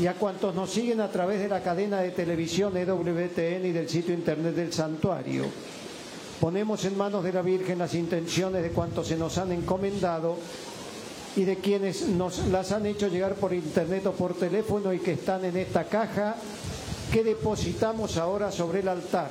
y a cuantos nos siguen a través de la cadena de televisión EWTN y del sitio internet del santuario. Ponemos en manos de la Virgen las intenciones de cuantos se nos han encomendado y de quienes nos las han hecho llegar por internet o por teléfono y que están en esta caja que depositamos ahora sobre el altar.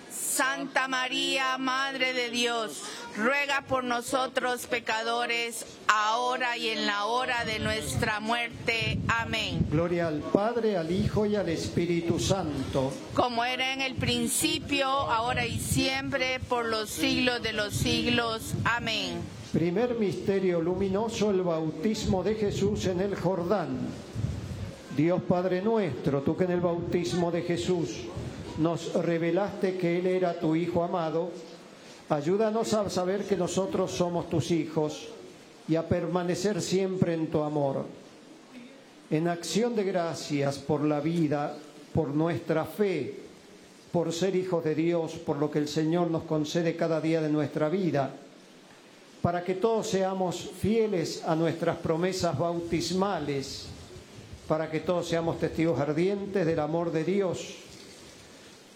Santa María, Madre de Dios, ruega por nosotros pecadores, ahora y en la hora de nuestra muerte. Amén. Gloria al Padre, al Hijo y al Espíritu Santo. Como era en el principio, ahora y siempre, por los siglos de los siglos. Amén. Primer misterio luminoso, el bautismo de Jesús en el Jordán. Dios Padre nuestro, tú que en el bautismo de Jesús nos revelaste que Él era tu Hijo amado, ayúdanos a saber que nosotros somos tus hijos y a permanecer siempre en tu amor. En acción de gracias por la vida, por nuestra fe, por ser hijos de Dios, por lo que el Señor nos concede cada día de nuestra vida, para que todos seamos fieles a nuestras promesas bautismales, para que todos seamos testigos ardientes del amor de Dios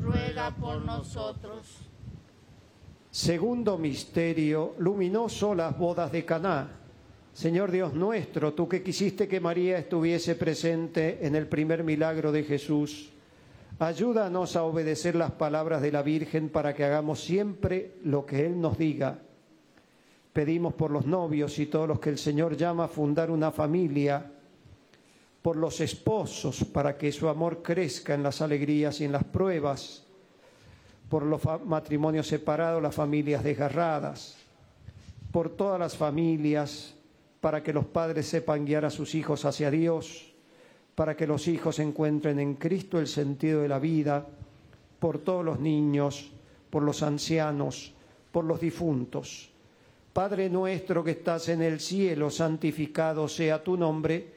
Ruega por nosotros. Segundo misterio luminoso, las bodas de Caná. Señor Dios nuestro, tú que quisiste que María estuviese presente en el primer milagro de Jesús, ayúdanos a obedecer las palabras de la Virgen para que hagamos siempre lo que Él nos diga. Pedimos por los novios y todos los que el Señor llama a fundar una familia, por los esposos para que su amor crezca en las alegrías y en las pruebas, por los matrimonios separados, las familias desgarradas, por todas las familias, para que los padres sepan guiar a sus hijos hacia Dios, para que los hijos encuentren en Cristo el sentido de la vida, por todos los niños, por los ancianos, por los difuntos. Padre nuestro que estás en el cielo, santificado sea tu nombre.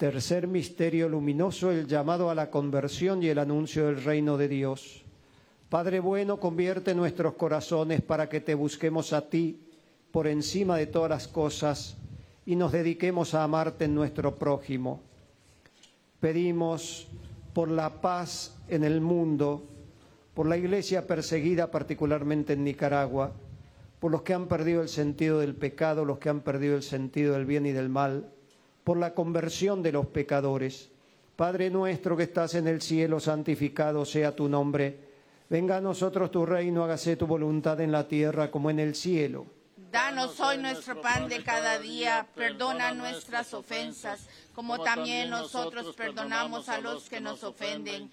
Tercer misterio luminoso, el llamado a la conversión y el anuncio del reino de Dios. Padre bueno, convierte nuestros corazones para que te busquemos a ti por encima de todas las cosas y nos dediquemos a amarte en nuestro prójimo. Pedimos por la paz en el mundo, por la iglesia perseguida particularmente en Nicaragua, por los que han perdido el sentido del pecado, los que han perdido el sentido del bien y del mal, por la conversión de los pecadores. Padre nuestro que estás en el cielo, santificado sea tu nombre. Venga a nosotros tu reino, hágase tu voluntad en la tierra como en el cielo. Danos hoy nuestro pan de cada día, perdona nuestras ofensas, como también nosotros perdonamos a los que nos ofenden.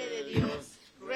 Dios,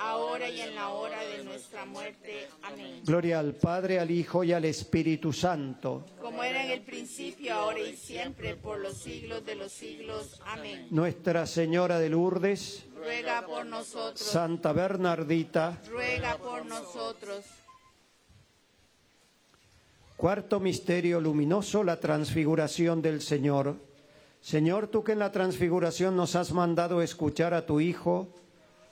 ahora y en la hora de nuestra muerte. Amén. Gloria al Padre, al Hijo y al Espíritu Santo. Como era en el principio, ahora y siempre, por los siglos de los siglos. Amén. Nuestra Señora de Lourdes, Ruega por nosotros. Santa Bernardita, Ruega por nosotros. Cuarto misterio luminoso, la transfiguración del Señor. Señor, tú que en la transfiguración nos has mandado escuchar a tu Hijo,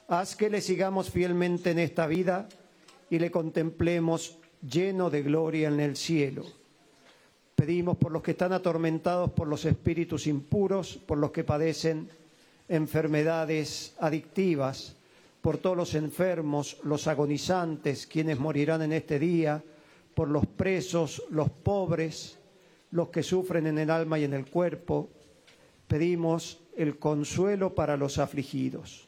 haz que le sigamos fielmente en esta vida y le contemplemos lleno de gloria en el cielo. Pedimos por los que están atormentados por los espíritus impuros, por los que padecen enfermedades adictivas, por todos los enfermos, los agonizantes, quienes morirán en este día, por los presos, los pobres, los que sufren en el alma y en el cuerpo. Pedimos el consuelo para los afligidos.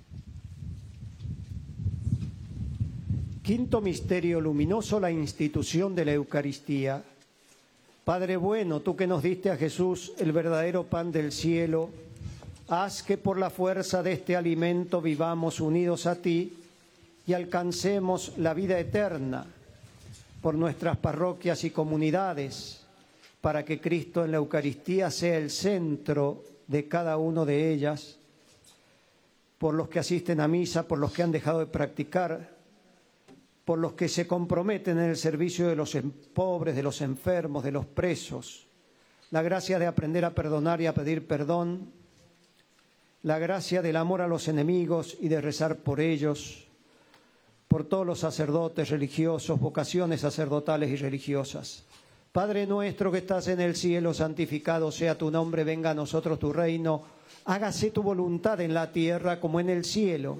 Quinto misterio luminoso, la institución de la Eucaristía. Padre bueno, tú que nos diste a Jesús el verdadero pan del cielo, haz que por la fuerza de este alimento vivamos unidos a ti y alcancemos la vida eterna por nuestras parroquias y comunidades, para que Cristo en la Eucaristía sea el centro de cada uno de ellas, por los que asisten a misa, por los que han dejado de practicar por los que se comprometen en el servicio de los pobres, de los enfermos, de los presos, la gracia de aprender a perdonar y a pedir perdón, la gracia del amor a los enemigos y de rezar por ellos, por todos los sacerdotes religiosos, vocaciones sacerdotales y religiosas. Padre nuestro que estás en el cielo, santificado sea tu nombre, venga a nosotros tu reino, hágase tu voluntad en la tierra como en el cielo.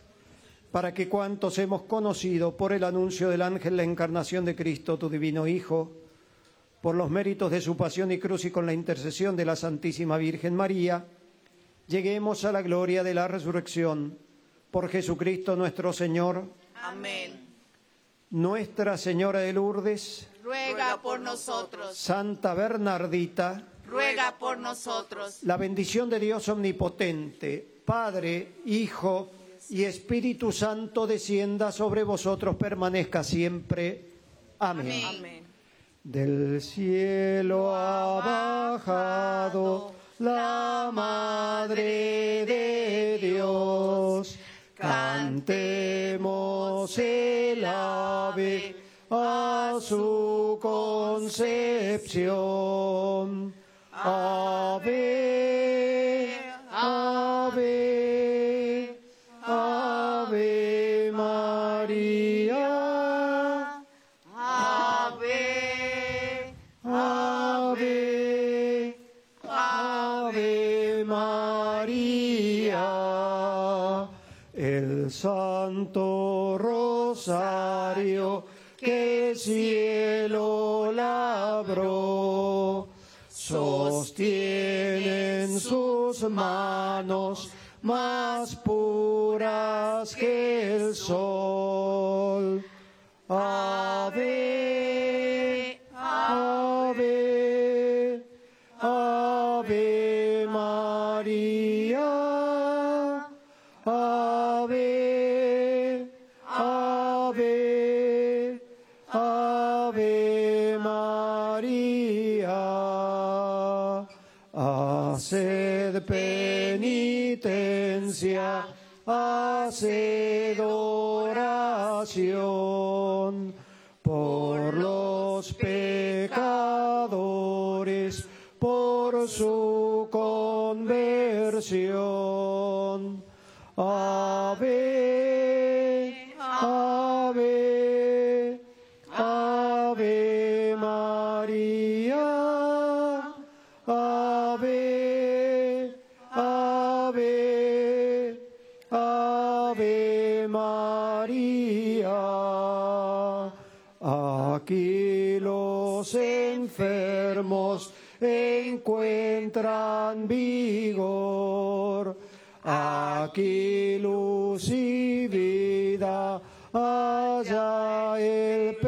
para que cuantos hemos conocido por el anuncio del ángel la encarnación de Cristo, tu divino Hijo, por los méritos de su pasión y cruz y con la intercesión de la Santísima Virgen María, lleguemos a la gloria de la resurrección. Por Jesucristo nuestro Señor. Amén. Nuestra Señora de Lourdes, Ruega por nosotros. Santa Bernardita, Ruega por nosotros. la bendición de Dios omnipotente, Padre, Hijo y Espíritu Santo descienda sobre vosotros, permanezca siempre. Amén. Amén. Del cielo ha bajado la Madre de Dios. Cantemos el ave a su concepción. Ave, Rosario que el cielo labró, sostiene en sus manos más puras que el sol. Ave, conversión. Ave, ave, ave María, ave, ave, ave María. Aquí los enfermos encuentran vigor. Aquí luz y vida, allá el.